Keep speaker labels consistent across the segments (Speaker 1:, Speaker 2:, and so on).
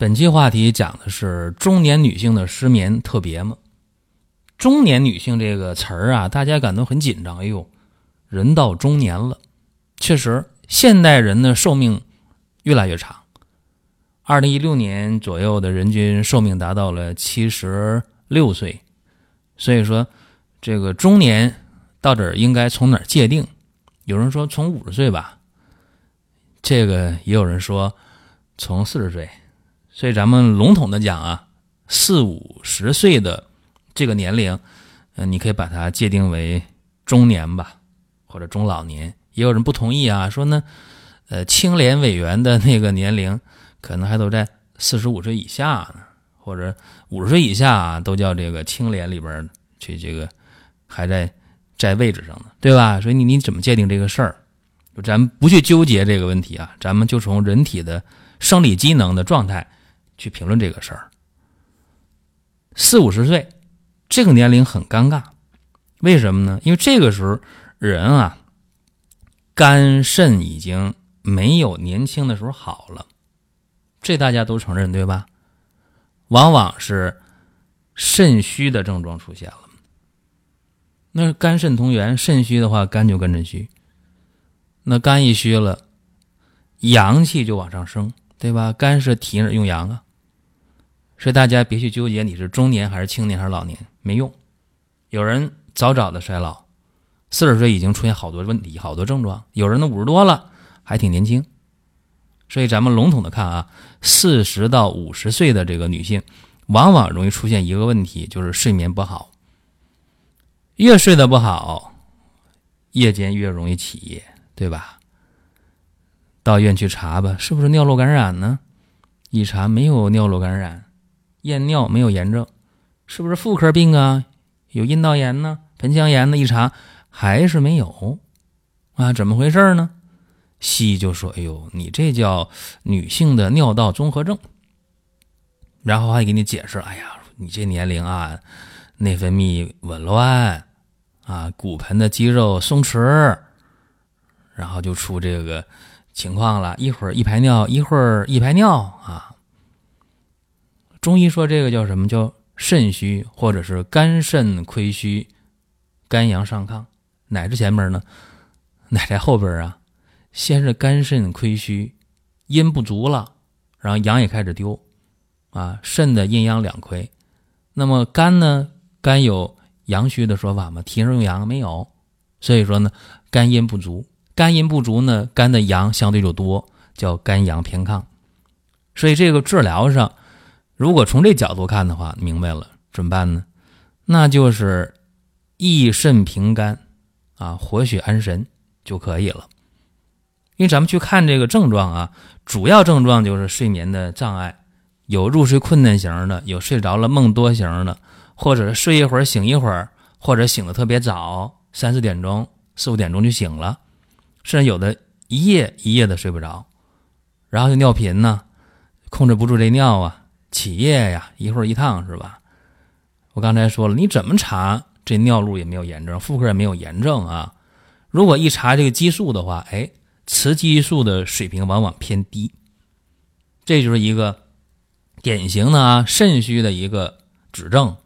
Speaker 1: 本期话题讲的是中年女性的失眠特别吗？中年女性这个词儿啊，大家感到很紧张。哎呦，人到中年了，确实，现代人的寿命越来越长。二零一六年左右的人均寿命达到了七十六岁，所以说这个中年到底应该从哪儿界定？有人说从五十岁吧，这个也有人说从四十岁。所以咱们笼统的讲啊，四五十岁的这个年龄，嗯，你可以把它界定为中年吧，或者中老年。也有人不同意啊，说呢，呃，青廉委员的那个年龄可能还都在四十五岁以下呢，或者五十岁以下啊都叫这个青廉里边去这个还在在位置上呢，对吧？所以你你怎么界定这个事儿？咱不去纠结这个问题啊，咱们就从人体的生理机能的状态。去评论这个事儿，四五十岁这个年龄很尴尬，为什么呢？因为这个时候人啊，肝肾已经没有年轻的时候好了，这大家都承认对吧？往往是肾虚的症状出现了。那肝肾同源，肾虚的话，肝就跟着虚。那肝一虚了，阳气就往上升，对吧？肝是体用阳啊。所以大家别去纠结你是中年还是青年还是老年，没用。有人早早的衰老，四十岁已经出现好多问题、好多症状；有人呢五十多了还挺年轻。所以咱们笼统的看啊，四十到五十岁的这个女性，往往容易出现一个问题，就是睡眠不好。越睡得不好，夜间越容易起夜，对吧？到医院去查吧，是不是尿路感染呢？一查没有尿路感染。验尿没有炎症，是不是妇科病啊？有阴道炎呢、盆腔炎呢？一查还是没有啊？怎么回事呢？西医就说：“哎呦，你这叫女性的尿道综合症。”然后还给你解释：“哎呀，你这年龄啊，内分泌紊乱啊，骨盆的肌肉松弛，然后就出这个情况了。一会儿一排尿，一会儿一排尿啊。”中医说这个叫什么叫肾虚，或者是肝肾亏虚，肝阳上亢，哪是前面呢？哪在后边啊？先是肝肾亏虚，阴不足了，然后阳也开始丢，啊，肾的阴阳两亏。那么肝呢？肝有阳虚的说法吗？体上用阳没有，所以说呢，肝阴不足。肝阴不足呢，肝的阳相对就多，叫肝阳偏亢。所以这个治疗上。如果从这角度看的话，明白了怎么办呢？那就是益肾平肝，啊，活血安神就可以了。因为咱们去看这个症状啊，主要症状就是睡眠的障碍，有入睡困难型的，有睡着了梦多型的，或者是睡一会儿醒一会儿，或者醒的特别早，三四点钟、四五点钟就醒了，甚至有的一夜一夜的睡不着，然后就尿频呢，控制不住这尿啊。起夜呀，一会儿一趟是吧？我刚才说了，你怎么查这尿路也没有炎症，妇科也没有炎症啊？如果一查这个激素的话，哎，雌激素的水平往往偏低，这就是一个典型的啊肾虚的一个指证。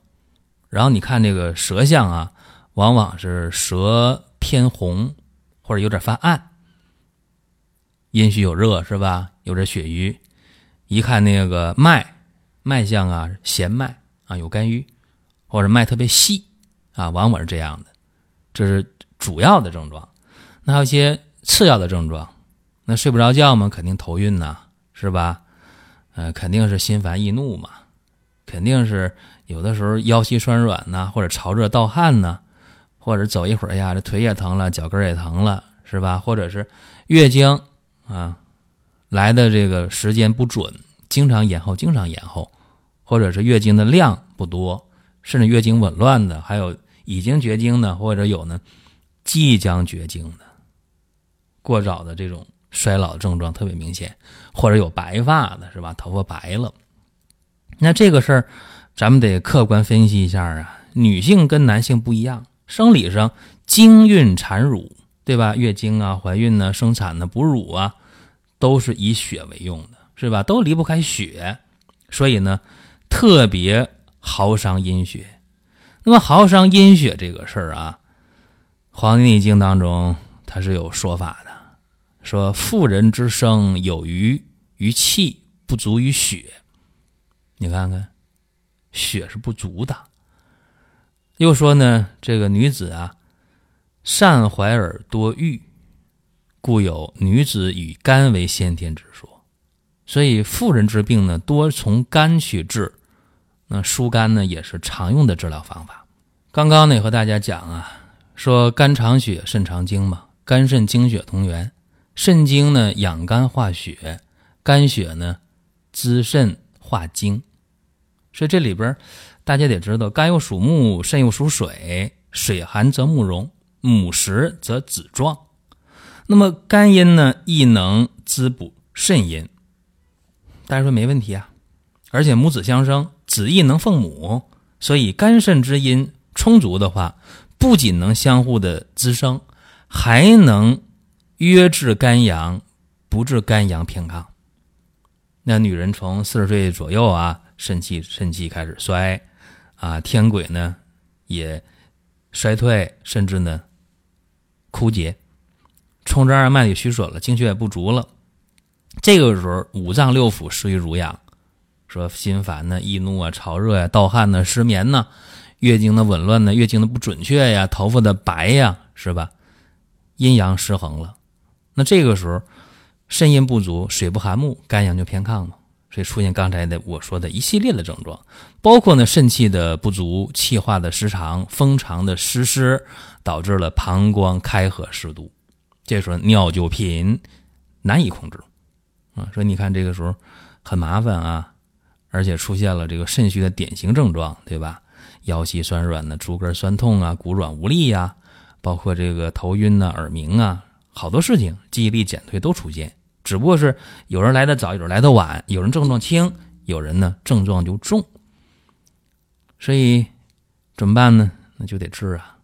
Speaker 1: 然后你看这个舌象啊，往往是舌偏红或者有点发暗，阴虚有热是吧？有点血瘀，一看那个脉。脉象啊，弦脉啊，有肝郁，或者脉特别细啊，往往是这样的。这是主要的症状。那还有一些次要的症状，那睡不着觉嘛，肯定头晕呐，是吧？呃，肯定是心烦易怒嘛，肯定是有的时候腰膝酸软呐，或者潮热盗汗呐，或者走一会儿呀，这腿也疼了，脚跟也疼了，是吧？或者是月经啊来的这个时间不准，经常延后，经常延后，或者是月经的量不多，甚至月经紊乱的，还有已经绝经的，或者有呢即将绝经的，过早的这种衰老症状特别明显，或者有白发的，是吧？头发白了，那这个事儿咱们得客观分析一下啊。女性跟男性不一样，生理上经孕产乳，对吧？月经啊、怀孕呢、生产呢、哺乳啊，都是以血为用的，是吧？都离不开血，所以呢，特别耗伤阴血。那么耗伤阴血这个事儿啊，《黄帝内经》当中它是有说法的，说妇人之生有余于气，不足于血。你看看，血是不足的。又说呢，这个女子啊，善怀而多欲，故有女子与肝为先天之说。所以妇人之病呢，多从肝去治。那疏肝呢，也是常用的治疗方法。刚刚呢，和大家讲啊，说肝藏血，肾藏精嘛，肝肾精血同源，肾精呢养肝化血，肝血呢滋肾化精。所以这里边。大家得知道，肝又属木，肾又属水，水寒则木荣，母实则子壮。那么肝阴呢，亦能滋补肾阴。大家说没问题啊，而且母子相生，子亦能奉母，所以肝肾之阴充足的话，不仅能相互的滋生，还能约制肝阳，不致肝阳偏亢。那女人从四十岁左右啊，肾气肾气开始衰。啊，天癸呢也衰退，甚至呢枯竭，冲之二脉也虚损了，精血也不足了。这个时候五脏六腑失于濡养，说心烦呢、易怒啊、潮热呀、盗汗呢、失眠呢、月经的紊乱呢、月经的不准确呀、头发的白呀，是吧？阴阳失衡了。那这个时候肾阴不足，水不含木，肝阳就偏亢嘛。所以出现刚才的我说的一系列的症状，包括呢肾气的不足、气化的失常、风常的失失，导致了膀胱开合失度，这时候尿就频，难以控制啊。所以你看这个时候很麻烦啊，而且出现了这个肾虚的典型症状，对吧？腰膝酸软呢，足跟酸痛啊，骨软无力呀，包括这个头晕呐、耳鸣啊，好多事情，记忆力减退都出现。只不过是有人来的早，有人来的晚，有人症状轻，有人呢症状就重。所以怎么办呢？那就得治啊。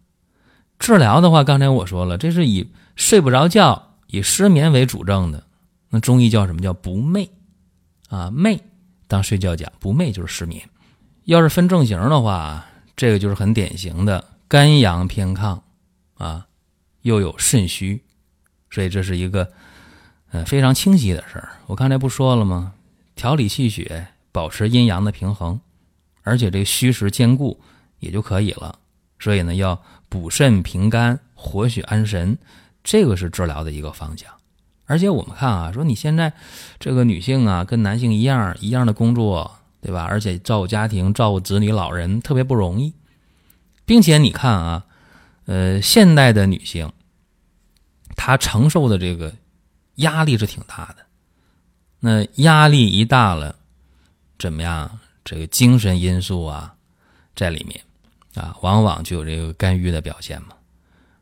Speaker 1: 治疗的话，刚才我说了，这是以睡不着觉、以失眠为主症的。那中医叫什么叫不寐啊？寐当睡觉讲，不寐就是失眠。要是分症型的话，这个就是很典型的肝阳偏亢啊，又有肾虚，所以这是一个。嗯，非常清晰的事儿。我刚才不说了吗？调理气血，保持阴阳的平衡，而且这个虚实兼顾也就可以了。所以呢，要补肾平肝、活血安神，这个是治疗的一个方向。而且我们看啊，说你现在这个女性啊，跟男性一样，一样的工作，对吧？而且照顾家庭、照顾子女、老人特别不容易，并且你看啊，呃，现代的女性，她承受的这个。压力是挺大的，那压力一大了，怎么样？这个精神因素啊，在里面啊，往往就有这个肝郁的表现嘛。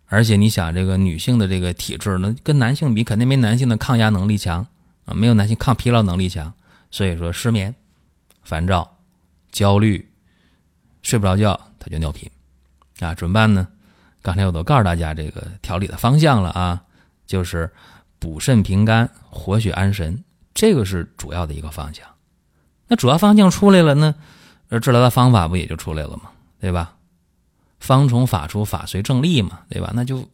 Speaker 1: 而且你想，这个女性的这个体质，呢跟男性比，肯定没男性的抗压能力强啊，没有男性抗疲劳能力强。所以说，失眠、烦躁、焦虑、睡不着觉，他就尿频啊，怎么办呢？刚才我都告诉大家这个调理的方向了啊，就是。补肾平肝、活血安神，这个是主要的一个方向。那主要方向出来了呢，而治疗的方法不也就出来了吗？对吧？方从法出，法随正立嘛，对吧？那就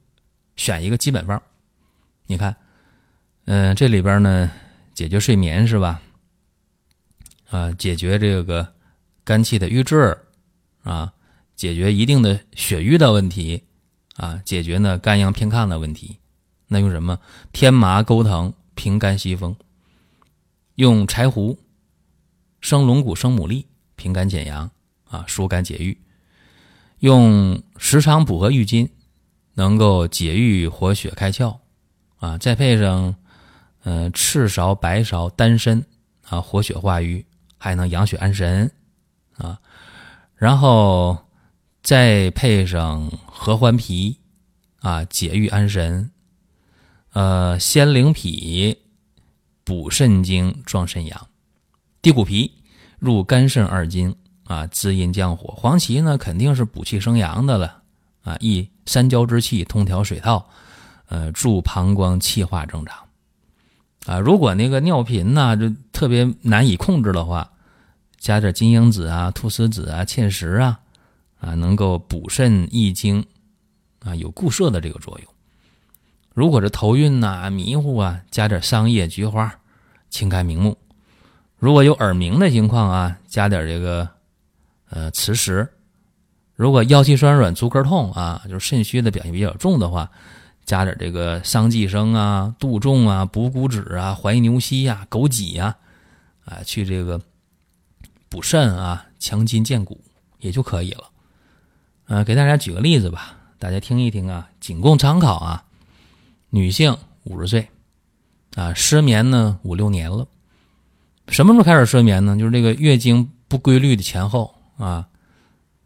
Speaker 1: 选一个基本方。你看，嗯，这里边呢，解决睡眠是吧？啊，解决这个肝气的郁滞啊，解决一定的血瘀的问题啊，解决呢肝阳偏亢的问题。那用什么？天麻钩藤平肝息风，用柴胡生龙骨生牡蛎平肝减阳啊，疏肝解郁。用石菖补和郁金，能够解郁活血开窍啊。再配上呃，赤芍、白芍、丹参啊，活血化瘀，还能养血安神啊。然后再配上合欢皮啊，解郁安神。呃，仙灵脾补肾精，壮肾阳；地骨皮入肝肾二经啊，滋阴降火。黄芪呢，肯定是补气生阳的了啊，益三焦之气，通调水道，呃，助膀胱气化正常啊。如果那个尿频呢，就特别难以控制的话，加点金樱子啊、菟丝子啊、芡实啊，啊，能够补肾益精啊，有固摄的这个作用。如果是头晕呐、迷糊啊，加点桑叶、菊花，清肝明目。如果有耳鸣的情况啊，加点这个呃磁石。如果腰膝酸软、足跟痛啊，就是肾虚的表现比较重的话，加点这个桑寄生啊、杜仲啊、补骨脂啊、怀牛膝呀、枸杞呀，啊，去这个补肾啊、强筋健骨也就可以了。呃，给大家举个例子吧，大家听一听啊，仅供参考啊。女性五十岁，啊，失眠呢五六年了，什么时候开始失眠呢？就是这个月经不规律的前后啊，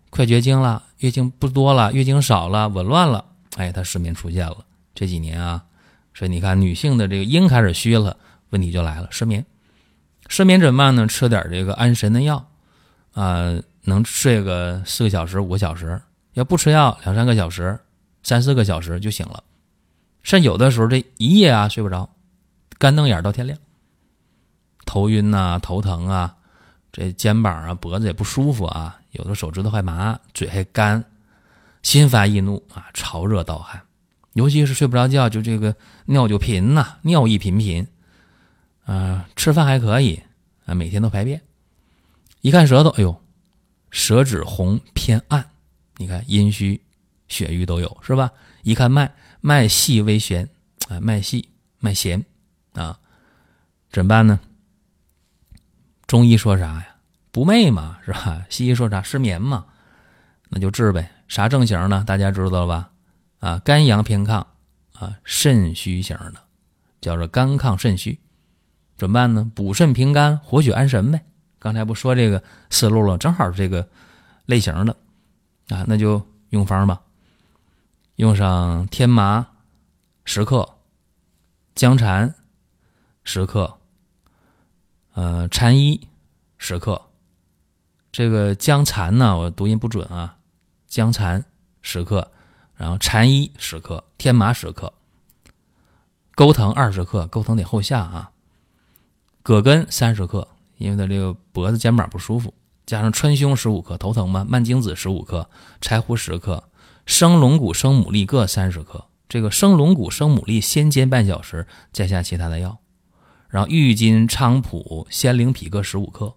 Speaker 1: 快绝经了，月经不多了，月经少了，紊乱了，哎，她失眠出现了。这几年啊，所以你看，女性的这个阴开始虚了，问题就来了，失眠。失眠怎么办呢？吃点这个安神的药，啊，能睡个四个小时、五个小时，要不吃药，两三个小时、三四个小时就醒了。甚有的时候这一夜啊睡不着，干瞪眼到天亮。头晕呐，头疼啊，这肩膀啊、脖子也不舒服啊，有的手指头还麻，嘴还干，心烦易怒啊，潮热盗汗，尤其是睡不着觉，就这个尿就频呐，尿意频频。啊，吃饭还可以啊，每天都排便。一看舌头，哎呦，舌质红偏暗，你看阴虚、血瘀都有是吧？一看脉。脉细微弦，啊，脉细脉弦，啊，怎么办呢？中医说啥呀？不寐嘛，是吧？西医说啥？失眠嘛，那就治呗。啥症型呢？大家知道了吧？啊，肝阳偏亢，啊，肾虚型的，叫做肝亢肾虚。怎么办呢？补肾平肝，活血安神呗。刚才不说这个思路了，正好是这个类型的，啊，那就用方吧。用上天麻十克，姜蝉十克，呃，蝉衣十克。这个姜蝉呢，我读音不准啊。姜蝉十克，然后蝉衣十克，天麻十克，钩藤二十克，钩藤得后下啊。葛根三十克，因为他这个脖子肩膀不舒服。加上川芎十五克，头疼吗？蔓荆子十五克，柴胡十克。生龙骨、生牡蛎各三十克，这个生龙骨、生牡蛎先煎半小时，再下其他的药。然后郁金、菖蒲、仙灵脾各十五克，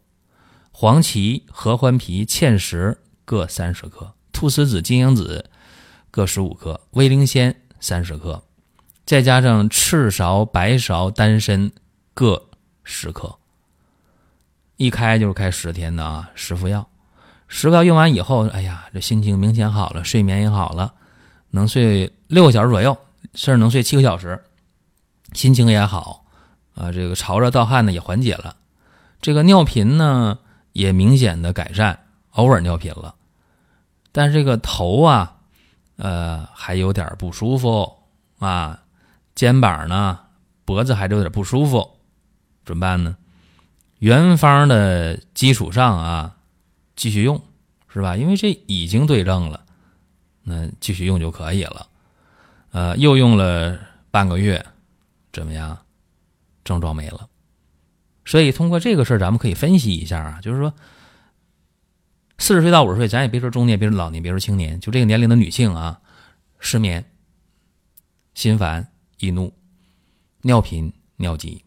Speaker 1: 黄芪、合欢皮、芡实各三十克，菟丝子、金樱子各十五克，威灵仙三十克，再加上赤芍、白芍、丹参各十克。一开就是开十天的啊，十副药。十个用完以后，哎呀，这心情明显好了，睡眠也好了，能睡六个小时左右，甚至能睡七个小时，心情也好，啊，这个潮热盗汗呢也缓解了，这个尿频呢也明显的改善，偶尔尿频了，但是这个头啊，呃，还有点不舒服啊，肩膀呢，脖子还是有点不舒服，怎么办呢？原方的基础上啊。继续用，是吧？因为这已经对症了，那继续用就可以了。呃，又用了半个月，怎么样？症状没了。所以通过这个事儿，咱们可以分析一下啊，就是说，四十岁到五十岁，咱也别说中年，别说老年，别说青年，就这个年龄的女性啊，失眠、心烦易怒、尿频尿急、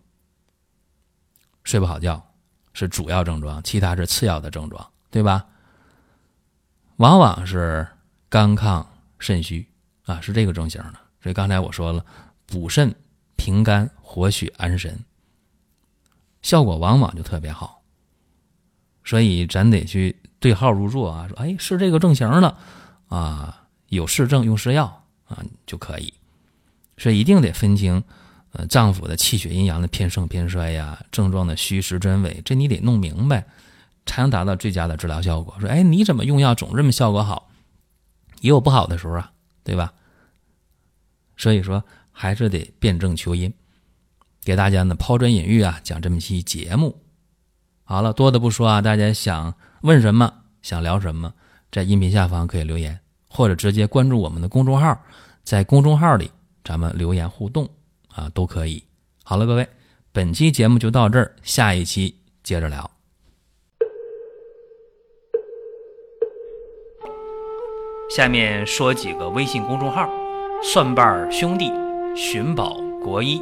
Speaker 1: 睡不好觉是主要症状，其他是次要的症状。对吧？往往是肝亢肾虚啊，是这个症型的。所以刚才我说了，补肾平肝活血安神，效果往往就特别好。所以咱得去对号入座啊，说哎是这个症型的啊，有实症用实药啊就可以。所以一定得分清呃，脏腑的气血阴阳的偏盛偏衰呀，症状的虚实真伪，这你得弄明白，才能达到最佳的治疗效果。说，哎，你怎么用药总这么效果好？也有不好的时候啊，对吧？所以说，还是得辨证求因，给大家呢抛砖引玉啊，讲这么一期节目。好了，多的不说啊，大家想问什么，想聊什么，在音频下方可以留言，或者直接关注我们的公众号，在公众号里咱们留言互动。啊，都可以。好了，各位，本期节目就到这儿，下一期接着聊。下面说几个微信公众号：蒜瓣兄弟、寻宝国医、